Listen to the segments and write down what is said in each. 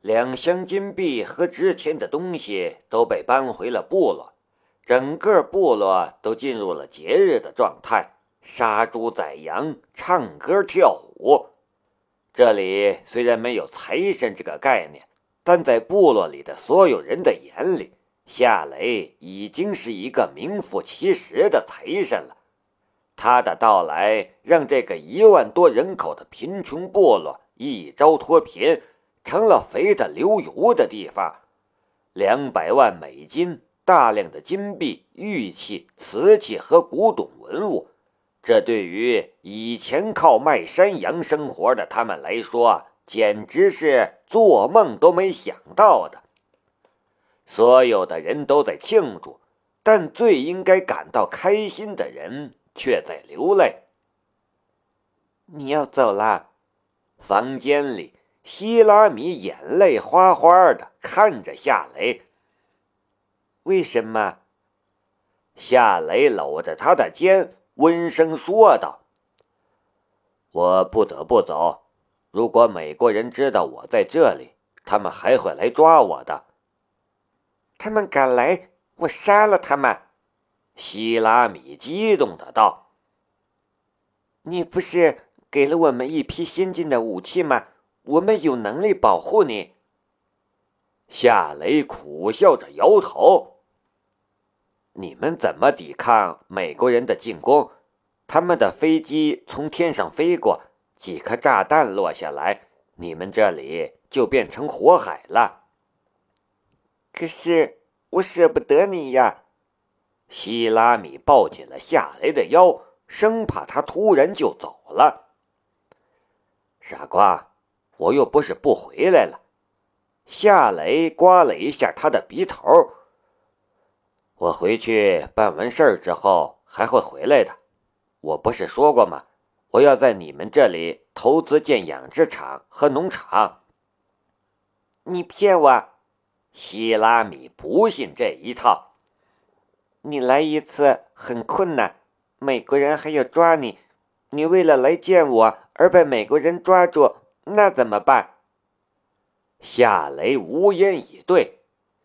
两箱金币和值钱的东西都被搬回了部落，整个部落都进入了节日的状态，杀猪宰羊，唱歌跳舞。这里虽然没有财神这个概念，但在部落里的所有人的眼里，夏雷已经是一个名副其实的财神了。他的到来让这个一万多人口的贫穷部落一朝脱贫，成了肥得流油的地方。两百万美金，大量的金币、玉器、瓷器和古董文物。这对于以前靠卖山羊生活的他们来说，简直是做梦都没想到的。所有的人都在庆祝，但最应该感到开心的人却在流泪。你要走了？房间里，希拉米眼泪哗哗的看着夏雷。为什么？夏雷搂着他的肩。温声说道：“我不得不走。如果美国人知道我在这里，他们还会来抓我的。他们敢来，我杀了他们！”希拉米激动的道：“你不是给了我们一批先进的武器吗？我们有能力保护你。”夏雷苦笑着摇头。你们怎么抵抗美国人的进攻？他们的飞机从天上飞过，几颗炸弹落下来，你们这里就变成火海了。可是我舍不得你呀！希拉米抱紧了夏雷的腰，生怕他突然就走了。傻瓜，我又不是不回来了。夏雷刮了一下他的鼻头。我回去办完事儿之后还会回来的，我不是说过吗？我要在你们这里投资建养殖场和农场。你骗我！希拉米不信这一套。你来一次很困难，美国人还要抓你，你为了来见我而被美国人抓住，那怎么办？夏雷无言以对。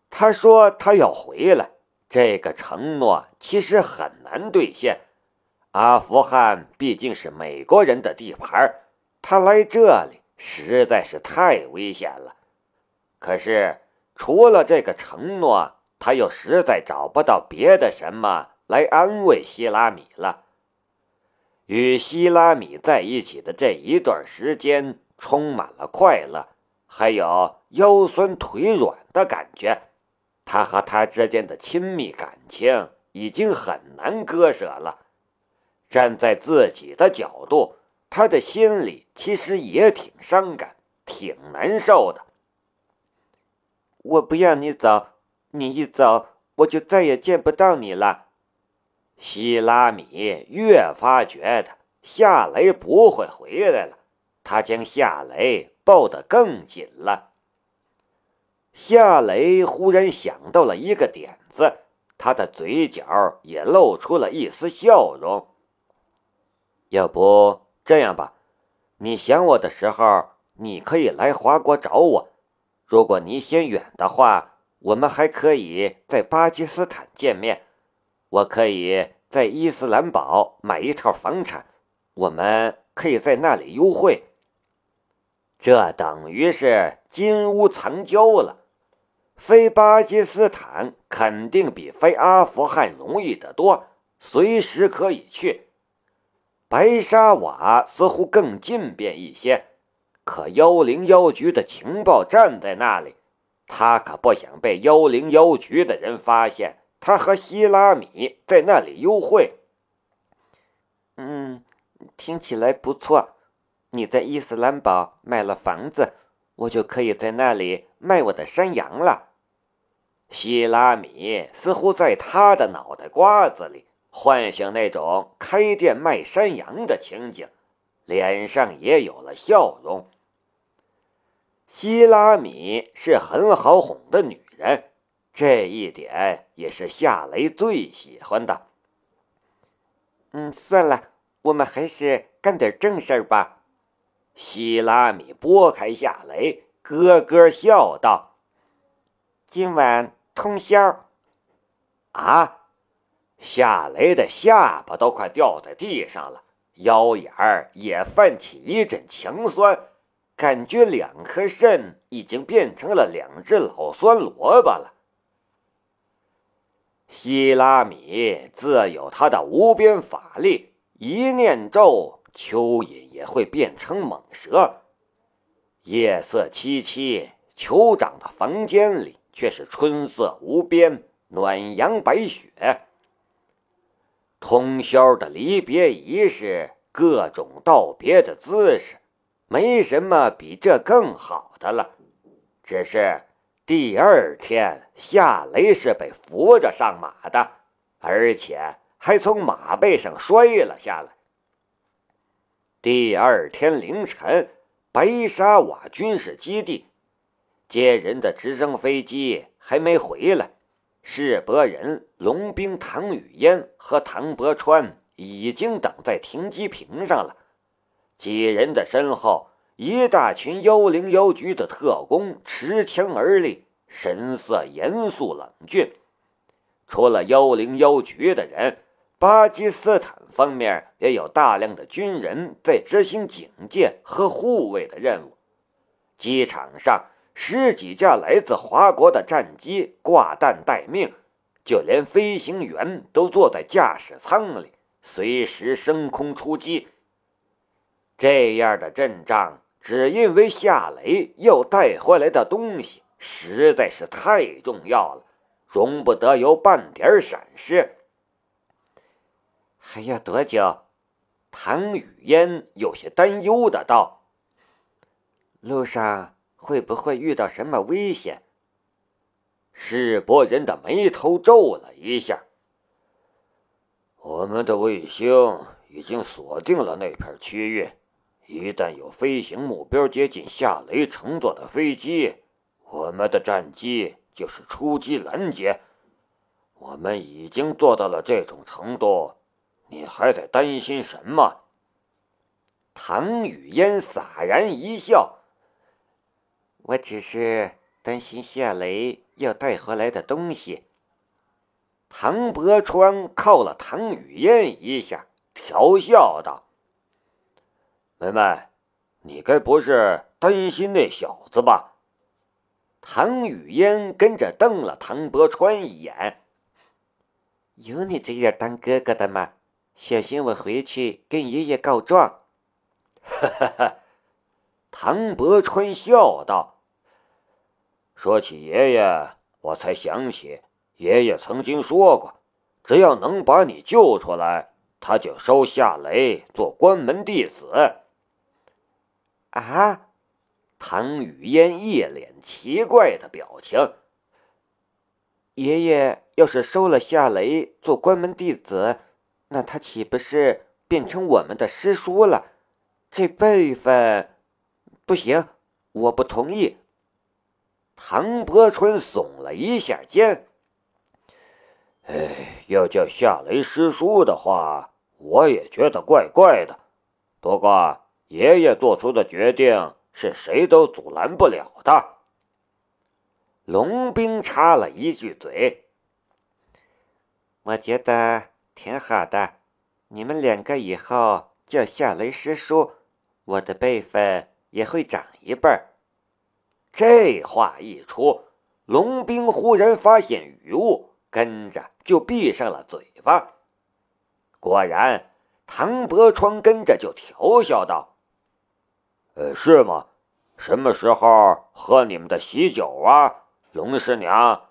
他说他要回来。这个承诺其实很难兑现。阿富汗毕竟是美国人的地盘，他来这里实在是太危险了。可是除了这个承诺，他又实在找不到别的什么来安慰希拉米了。与希拉米在一起的这一段时间，充满了快乐，还有腰酸腿软的感觉。他和他之间的亲密感情已经很难割舍了。站在自己的角度，他的心里其实也挺伤感、挺难受的。我不要你走，你一走，我就再也见不到你了。希拉米越发觉得夏雷不会回来了，他将夏雷抱得更紧了。夏雷忽然想到了一个点子，他的嘴角也露出了一丝笑容。要不这样吧，你想我的时候，你可以来华国找我；如果你嫌远的话，我们还可以在巴基斯坦见面。我可以在伊斯兰堡买一套房产，我们可以在那里幽会。这等于是金屋藏娇了。飞巴基斯坦肯定比飞阿富汗容易得多，随时可以去。白沙瓦似乎更近便一些，可幺零幺局的情报站在那里，他可不想被幺零幺局的人发现他和希拉米在那里幽会。嗯，听起来不错。你在伊斯兰堡买了房子，我就可以在那里卖我的山羊了。希拉米似乎在他的脑袋瓜子里幻想那种开店卖山羊的情景，脸上也有了笑容。希拉米是很好哄的女人，这一点也是夏雷最喜欢的。嗯，算了，我们还是干点正事儿吧。希拉米拨开夏雷，咯咯笑道：“今晚通宵。”啊！夏雷的下巴都快掉在地上了，腰眼儿也泛起一阵强酸，感觉两颗肾已经变成了两只老酸萝卜了。希拉米自有他的无边法力，一念咒，蚯蚓也会变成蟒蛇。夜色凄凄，酋长的房间里却是春色无边，暖阳白雪。通宵的离别仪式，各种道别的姿势，没什么比这更好的了。只是第二天，夏雷是被扶着上马的，而且还从马背上摔了下来。第二天凌晨，白沙瓦军事基地接人的直升飞机还没回来。世伯人、龙兵唐雨嫣和唐伯川已经等在停机坪上了。几人的身后，一大群幺零幺局的特工持枪而立，神色严肃冷峻。除了幺零幺局的人，巴基斯坦方面也有大量的军人在执行警戒和护卫的任务。机场上。十几架来自华国的战机挂弹待命，就连飞行员都坐在驾驶舱里，随时升空出击。这样的阵仗，只因为夏雷要带回来的东西实在是太重要了，容不得有半点闪失。还要多久？唐雨嫣有些担忧的道：“路上。”会不会遇到什么危险？世伯人的眉头皱了一下。我们的卫星已经锁定了那片区域，一旦有飞行目标接近夏雷乘坐的飞机，我们的战机就是出击拦截。我们已经做到了这种程度，你还在担心什么？唐雨嫣洒然一笑。我只是担心夏雷要带回来的东西。唐伯川靠了唐雨嫣一下，调笑道：“妹妹，你该不是担心那小子吧？”唐雨嫣跟着瞪了唐伯川一眼：“有你这样当哥哥的吗？小心我回去跟爷爷告状！”哈哈哈。唐伯川笑道：“说起爷爷，我才想起，爷爷曾经说过，只要能把你救出来，他就收夏雷做关门弟子。”啊！唐雨嫣一脸奇怪的表情。爷爷要是收了夏雷做关门弟子，那他岂不是变成我们的师叔了？这辈分……不行，我不同意。唐伯春耸了一下肩。哎，要叫夏雷师叔的话，我也觉得怪怪的。不过爷爷做出的决定是谁都阻拦不了的。龙兵插了一句嘴：“我觉得挺好的，你们两个以后叫夏雷师叔，我的辈分。”也会长一辈儿。这话一出，龙兵忽然发现雨雾，跟着就闭上了嘴巴。果然，唐伯川跟着就调笑道：“呃，是吗？什么时候喝你们的喜酒啊，龙师娘？”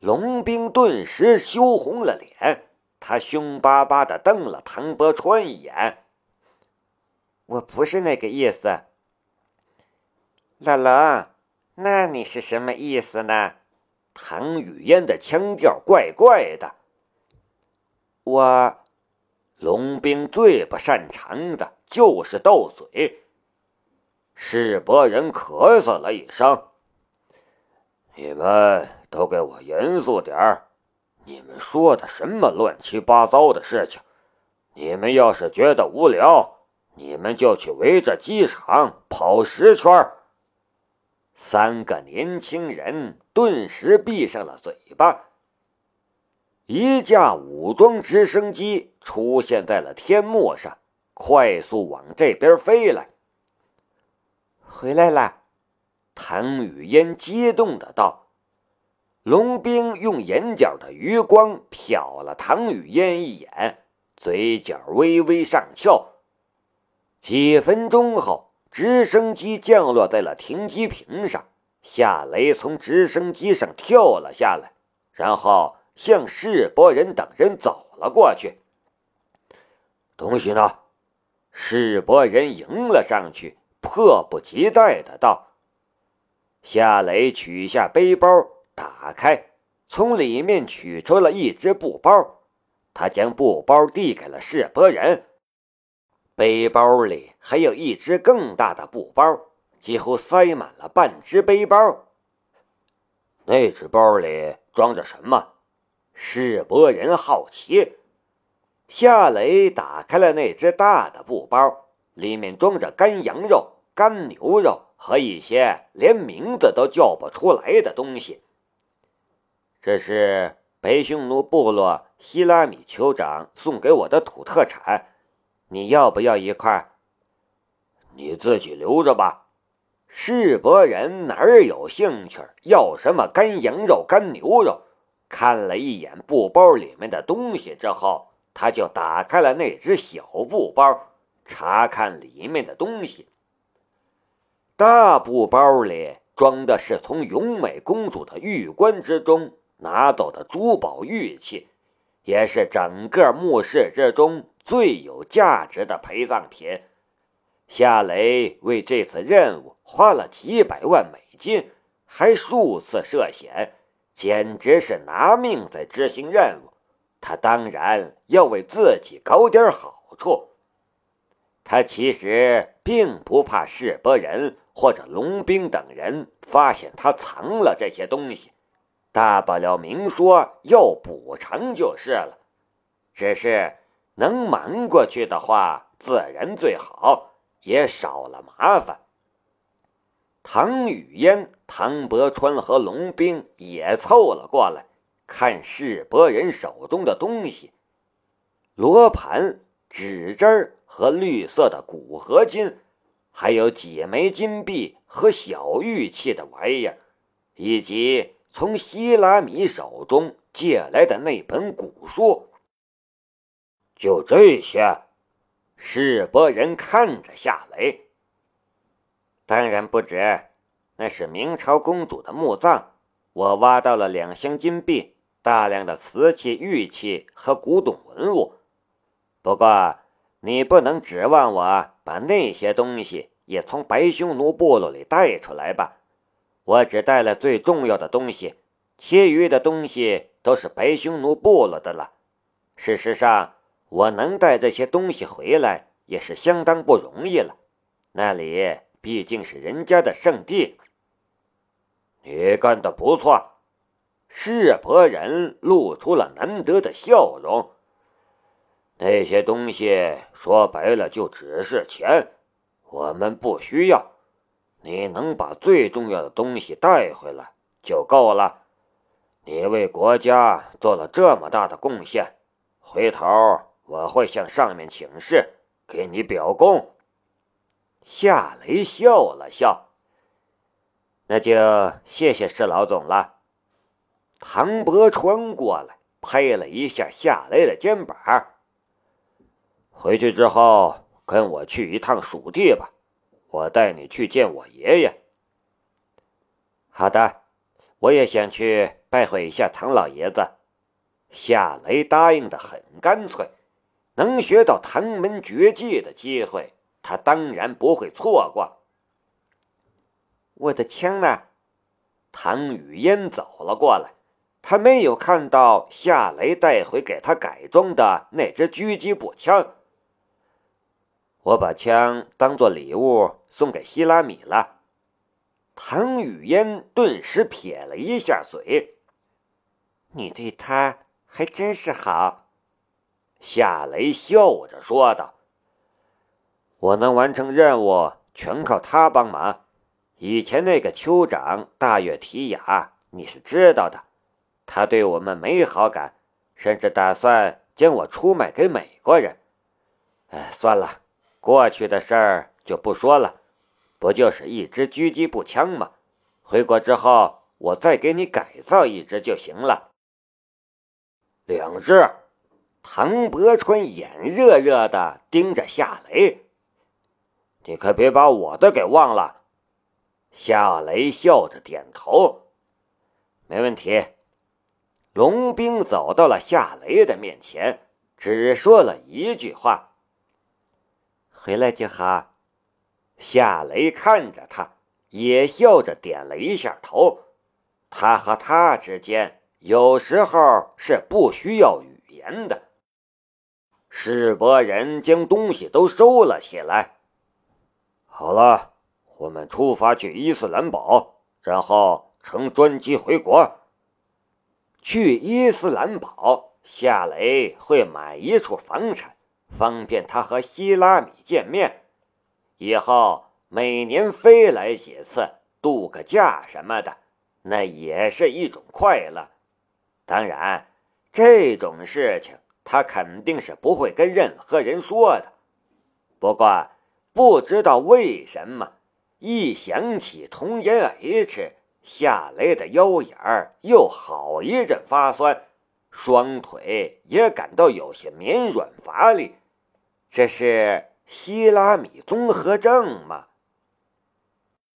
龙兵顿时羞红了脸，他凶巴巴的瞪了唐伯川一眼。我不是那个意思，老龙，那你是什么意思呢？唐雨嫣的腔调怪怪的。我，龙兵最不擅长的就是斗嘴。世伯人咳嗽了一声：“你们都给我严肃点儿！你们说的什么乱七八糟的事情？你们要是觉得无聊。”你们就去围着机场跑十圈三个年轻人顿时闭上了嘴巴。一架武装直升机出现在了天幕上，快速往这边飞来。回来了，唐雨嫣激动的道。龙兵用眼角的余光瞟了唐雨嫣一眼，嘴角微微上翘。几分钟后，直升机降落在了停机坪上，夏雷从直升机上跳了下来，然后。向世博人等人走了过去。东西呢？世博人迎了上去，迫不及待的道：“夏雷，取下背包，打开，从里面取出了一只布包。他将布包递给了世伯人。背包里还有一只更大的布包，几乎塞满了半只背包。那只包里装着什么？”世伯人好奇，夏雷打开了那只大的布包，里面装着干羊肉、干牛肉和一些连名字都叫不出来的东西。这是白匈奴部落希拉米酋长送给我的土特产，你要不要一块？你自己留着吧。世伯人哪有兴趣要什么干羊肉、干牛肉？看了一眼布包里面的东西之后，他就打开了那只小布包，查看里面的东西。大布包里装的是从永美公主的玉棺之中拿走的珠宝玉器，也是整个墓室之中最有价值的陪葬品。夏雷为这次任务花了几百万美金，还数次涉险。简直是拿命在执行任务，他当然要为自己搞点好处。他其实并不怕世伯人或者龙兵等人发现他藏了这些东西，大不了明说要补偿就是了。只是能瞒过去的话，自然最好，也少了麻烦。唐雨嫣、唐伯川和龙兵也凑了过来，看世伯人手中的东西：罗盘、指针和绿色的古合金，还有几枚金币和小玉器的玩意儿，以及从希拉米手中借来的那本古书。就这些，世伯人看着夏雷。当然不止，那是明朝公主的墓葬。我挖到了两箱金币、大量的瓷器、玉器和古董文物。不过，你不能指望我把那些东西也从白匈奴部落里带出来吧？我只带了最重要的东西，其余的东西都是白匈奴部落的了。事实上，我能带这些东西回来也是相当不容易了。那里……毕竟是人家的圣地，你干的不错。世伯人露出了难得的笑容。那些东西说白了就只是钱，我们不需要。你能把最重要的东西带回来就够了。你为国家做了这么大的贡献，回头我会向上面请示，给你表功。夏雷笑了笑，那就谢谢施老总了。唐伯川过来拍了一下夏雷的肩膀。回去之后跟我去一趟蜀地吧，我带你去见我爷爷。好的，我也想去拜会一下唐老爷子。夏雷答应的很干脆，能学到唐门绝技的机会。他当然不会错过。我的枪呢？唐雨嫣走了过来，他没有看到夏雷带回给他改装的那支狙击步枪。我把枪当做礼物送给希拉米了。唐雨嫣顿时撇了一下嘴：“你对他还真是好。”夏雷笑着说道。我能完成任务，全靠他帮忙。以前那个酋长大月提雅，你是知道的，他对我们没好感，甚至打算将我出卖给美国人。哎，算了，过去的事儿就不说了，不就是一支狙击步枪吗？回国之后，我再给你改造一支就行了。两支。唐伯川眼热热的盯着夏雷，你可别把我的给忘了。夏雷笑着点头，没问题。龙兵走到了夏雷的面前，只说了一句话：“回来就好。”夏雷看着他，也笑着点了一下头。他和他之间有时候是不需要语言的。世伯人将东西都收了起来。好了，我们出发去伊斯兰堡，然后乘专机回国。去伊斯兰堡，夏雷会买一处房产，方便他和希拉米见面。以后每年飞来几次，度个假什么的，那也是一种快乐。当然，这种事情。他肯定是不会跟任何人说的。不过，不知道为什么，一想起童颜 H，夏雷的腰眼儿又好一阵发酸，双腿也感到有些绵软乏力。这是希拉米综合症吗？